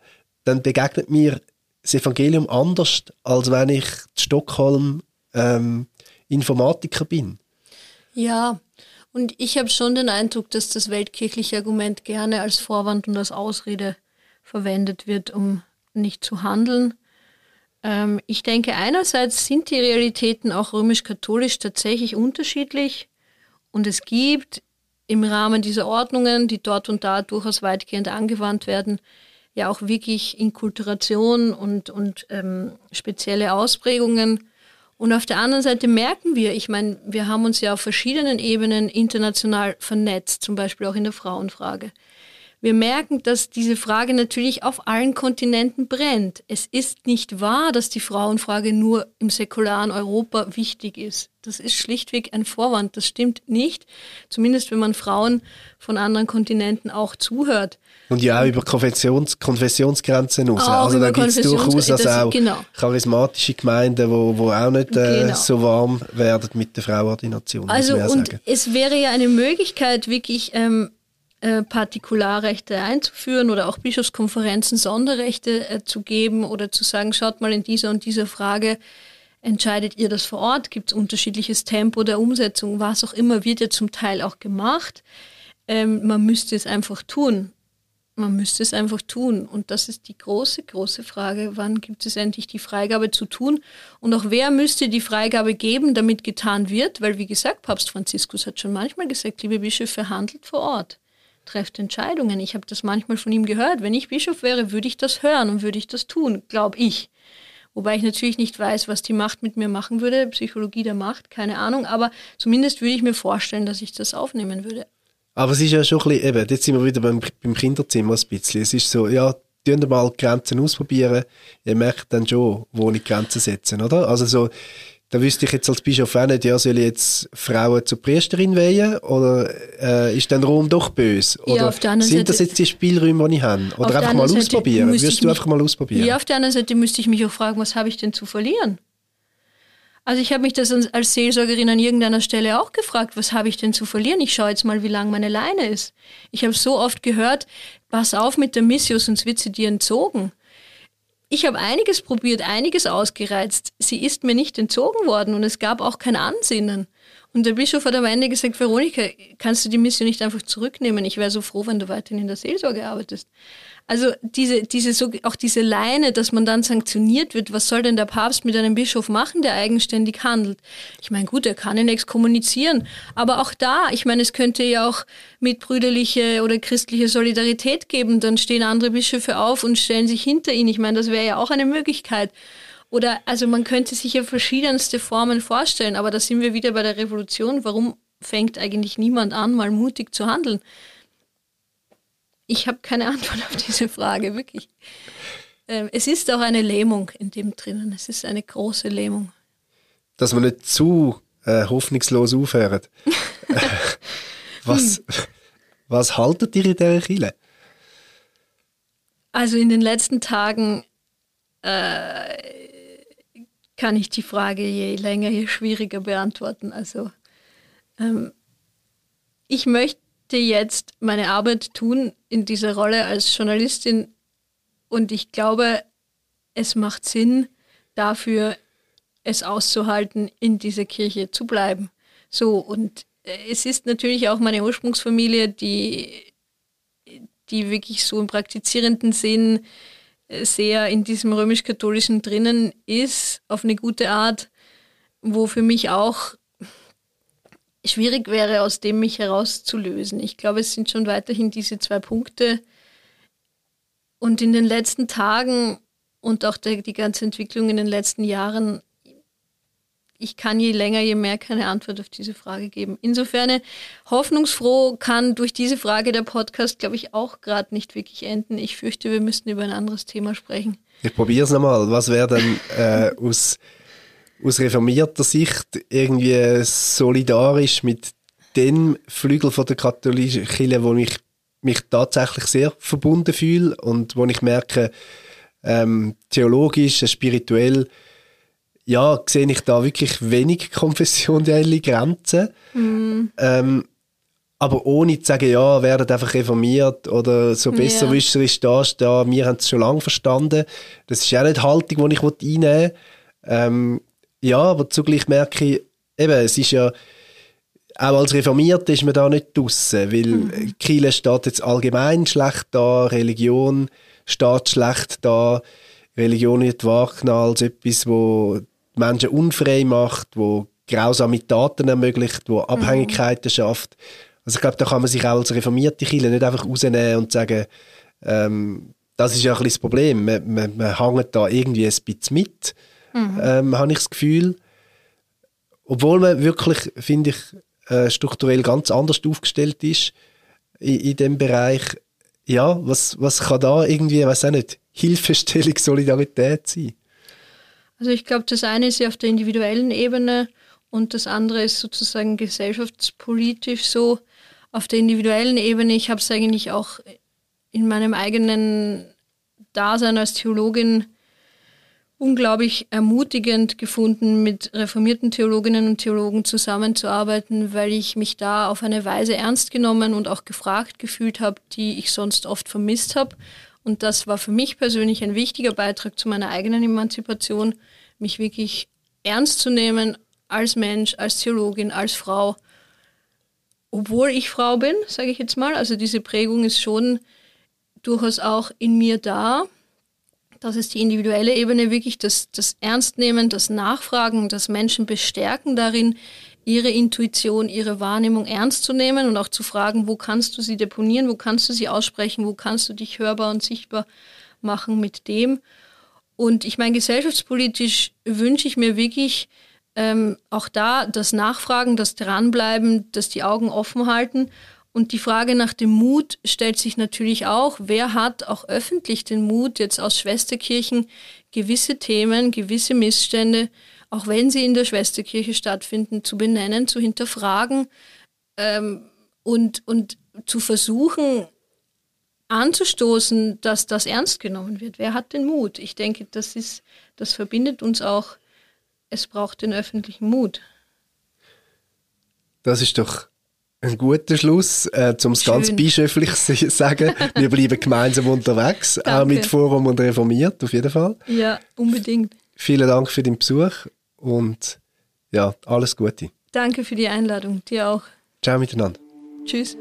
dann begegnet mir das Evangelium anders, als wenn ich in Stockholm ähm, Informatiker bin. Ja, und ich habe schon den Eindruck, dass das weltkirchliche Argument gerne als Vorwand und als Ausrede verwendet wird, um nicht zu handeln. Ähm, ich denke, einerseits sind die Realitäten auch römisch-katholisch tatsächlich unterschiedlich und es gibt im Rahmen dieser Ordnungen, die dort und da durchaus weitgehend angewandt werden, ja auch wirklich Inkulturation und, und ähm, spezielle Ausprägungen. Und auf der anderen Seite merken wir, ich meine, wir haben uns ja auf verschiedenen Ebenen international vernetzt, zum Beispiel auch in der Frauenfrage. Wir merken, dass diese Frage natürlich auf allen Kontinenten brennt. Es ist nicht wahr, dass die Frauenfrage nur im säkularen Europa wichtig ist. Das ist schlichtweg ein Vorwand. Das stimmt nicht. Zumindest wenn man Frauen von anderen Kontinenten auch zuhört. Und ja auch über Konfessions Konfessionsgrenzen raus. Auch also da gibt es durchaus also auch genau. charismatische Gemeinden, wo, wo auch nicht äh, Genau. so warm werden mit der Frauenordination. muss Also und sagen. es wäre ja eine Möglichkeit, wirklich ähm, äh, Partikularrechte einzuführen oder auch Bischofskonferenzen Sonderrechte äh, zu geben oder zu sagen, schaut mal in dieser und dieser Frage, entscheidet ihr das vor Ort, gibt es unterschiedliches Tempo der Umsetzung, was auch immer, wird ja zum Teil auch gemacht. Ähm, man müsste es einfach tun. Man müsste es einfach tun. Und das ist die große, große Frage. Wann gibt es endlich die Freigabe zu tun? Und auch wer müsste die Freigabe geben, damit getan wird? Weil, wie gesagt, Papst Franziskus hat schon manchmal gesagt, liebe Bischöfe, handelt vor Ort. Trefft Entscheidungen. Ich habe das manchmal von ihm gehört. Wenn ich Bischof wäre, würde ich das hören und würde ich das tun, glaube ich. Wobei ich natürlich nicht weiß, was die Macht mit mir machen würde. Psychologie der Macht, keine Ahnung. Aber zumindest würde ich mir vorstellen, dass ich das aufnehmen würde. Aber es ist ja schon ein bisschen, eben, jetzt sind wir wieder beim, beim Kinderzimmer ein bisschen. Es ist so, ja, tun mal die Grenzen ausprobieren. Ihr merkt dann schon, wo ich Grenzen setzen, oder? Also so, da wüsste ich jetzt als Bischof auch nicht, ja, soll ich jetzt Frauen zur Priesterin weihen oder äh, ist dann Rom doch böse? Ja, Oder auf der anderen sind das jetzt die Spielräume, die ich habe? Oder der einfach mal ausprobieren? Würdest du mich- einfach mal ausprobieren? Ja, auf der anderen Seite müsste ich mich auch fragen, was habe ich denn zu verlieren? Also ich habe mich das als als Seelsorgerin an irgendeiner Stelle auch gefragt, was habe ich denn zu verlieren? Ich schaue jetzt mal, wie lang meine Leine ist. Ich habe so oft gehört, pass auf mit der Missio, sonst wird sie dir entzogen. Ich habe einiges probiert, einiges ausgereizt. Sie ist mir nicht entzogen worden und es gab auch kein Ansinnen. Und der Bischof hat am Ende gesagt, Veronika, kannst du die Mission nicht einfach zurücknehmen? Ich wäre so froh, wenn du weiterhin in der Seelsorge arbeitest. Also diese, diese, so, auch diese Leine, dass man dann sanktioniert wird, was soll denn der Papst mit einem Bischof machen, der eigenständig handelt? Ich meine, gut, er kann ihn exkommunizieren, aber auch da, ich meine, es könnte ja auch mitbrüderliche oder christliche Solidarität geben, dann stehen andere Bischöfe auf und stellen sich hinter ihn. Ich meine, das wäre ja auch eine Möglichkeit. Oder, also man könnte sich ja verschiedenste Formen vorstellen, aber da sind wir wieder bei der Revolution. Warum fängt eigentlich niemand an, mal mutig zu handeln? Ich habe keine Antwort auf diese Frage, wirklich. Ähm, es ist auch eine Lähmung in dem drinnen. Es ist eine große Lähmung. Dass man nicht zu äh, hoffnungslos aufhört. was, was haltet ihr in dieser Kirche? Also in den letzten Tagen äh, kann ich die Frage je länger, je schwieriger beantworten. Also ähm, ich möchte jetzt meine Arbeit tun in dieser Rolle als Journalistin und ich glaube, es macht Sinn dafür, es auszuhalten, in dieser Kirche zu bleiben. So, und äh, es ist natürlich auch meine Ursprungsfamilie, die, die wirklich so im praktizierenden Sinn äh, sehr in diesem römisch-katholischen drinnen ist, auf eine gute Art, wo für mich auch schwierig wäre, aus dem mich herauszulösen. Ich glaube, es sind schon weiterhin diese zwei Punkte. Und in den letzten Tagen und auch der, die ganze Entwicklung in den letzten Jahren, ich kann je länger, je mehr keine Antwort auf diese Frage geben. Insofern hoffnungsfroh kann durch diese Frage der Podcast, glaube ich, auch gerade nicht wirklich enden. Ich fürchte, wir müssten über ein anderes Thema sprechen. Ich probiere es nochmal. Was wäre denn äh, aus, aus reformierter Sicht irgendwie solidarisch mit dem Flügel von der katholischen Kirche, wo ich mich tatsächlich sehr verbunden fühle und wo ich merke, ähm, theologisch, spirituell, ja, sehe ich da wirklich wenig konfessionelle Grenzen. Ähm, aber ohne zu sagen, ja, werdet einfach reformiert oder so besser Ja. wisserisch da da, wir haben es schon lange verstanden. Das ist auch nicht die Haltung, die ich einnehmen will. Ähm, ja, aber zugleich merke ich, eben, es ist ja, auch als Reformierte ist man da nicht draussen, weil mhm. Kirche steht jetzt allgemein schlecht da, Religion steht schlecht da, Religion wird wahrgenommen als etwas, wo Menschen unfrei macht, wo grausame Taten ermöglicht, wo Abhängigkeiten schafft. Also ich glaube, da kann man sich auch als reformierte Kirche nicht einfach rausnehmen und sagen, ähm, das ist ja ein bisschen das Problem. Man, man, man hängt da irgendwie ein bisschen mit, ähm, habe ich das Gefühl. Obwohl man wirklich, finde ich, äh, strukturell ganz anders aufgestellt ist in, in dem Bereich, ja, was, was kann da irgendwie, weiß auch nicht, Hilfestellung, Solidarität sein? Also ich glaube, das eine ist ja auf der individuellen Ebene und das andere ist sozusagen gesellschaftspolitisch so. Auf der individuellen Ebene, ich habe es eigentlich auch in meinem eigenen Dasein als Theologin unglaublich ermutigend gefunden, mit reformierten Theologinnen und Theologen zusammenzuarbeiten, weil ich mich da auf eine Weise ernst genommen und auch gefragt gefühlt habe, die ich sonst oft vermisst habe. Und das war für mich persönlich ein wichtiger Beitrag zu meiner eigenen Emanzipation, mich wirklich ernst zu nehmen als Mensch, als Theologin, als Frau. Obwohl ich Frau bin, sage ich jetzt mal. Also diese Prägung ist schon durchaus auch in mir da. Das ist die individuelle Ebene, wirklich das, das Ernstnehmen, das Nachfragen, das Menschen bestärken darin, ihre Intuition, ihre Wahrnehmung ernst zu nehmen und auch zu fragen, wo kannst du sie deponieren, wo kannst du sie aussprechen, wo kannst du dich hörbar und sichtbar machen mit dem. Und ich meine, gesellschaftspolitisch wünsche ich mir wirklich ähm, auch da das Nachfragen, das Dranbleiben, das die Augen offen halten und die Frage nach dem Mut stellt sich natürlich auch, wer hat auch öffentlich den Mut, jetzt aus Schwesterkirchen gewisse Themen, gewisse Missstände, auch wenn sie in der Schwesterkirche stattfinden, zu benennen, zu hinterfragen ähm, und, und zu versuchen anzustoßen, dass das ernst genommen wird. Wer hat den Mut? Ich denke, das ist, das verbindet uns auch. Es braucht den öffentlichen Mut. Das ist doch ein guter Schluss, äh, um es ganz bischöflich zu sagen. Wir bleiben gemeinsam unterwegs, auch mit Forum und Reformiert, auf jeden Fall. Ja, unbedingt. Vielen Dank für den Besuch und ja, alles Gute. Danke für die Einladung, dir auch. Ciao miteinander. Tschüss.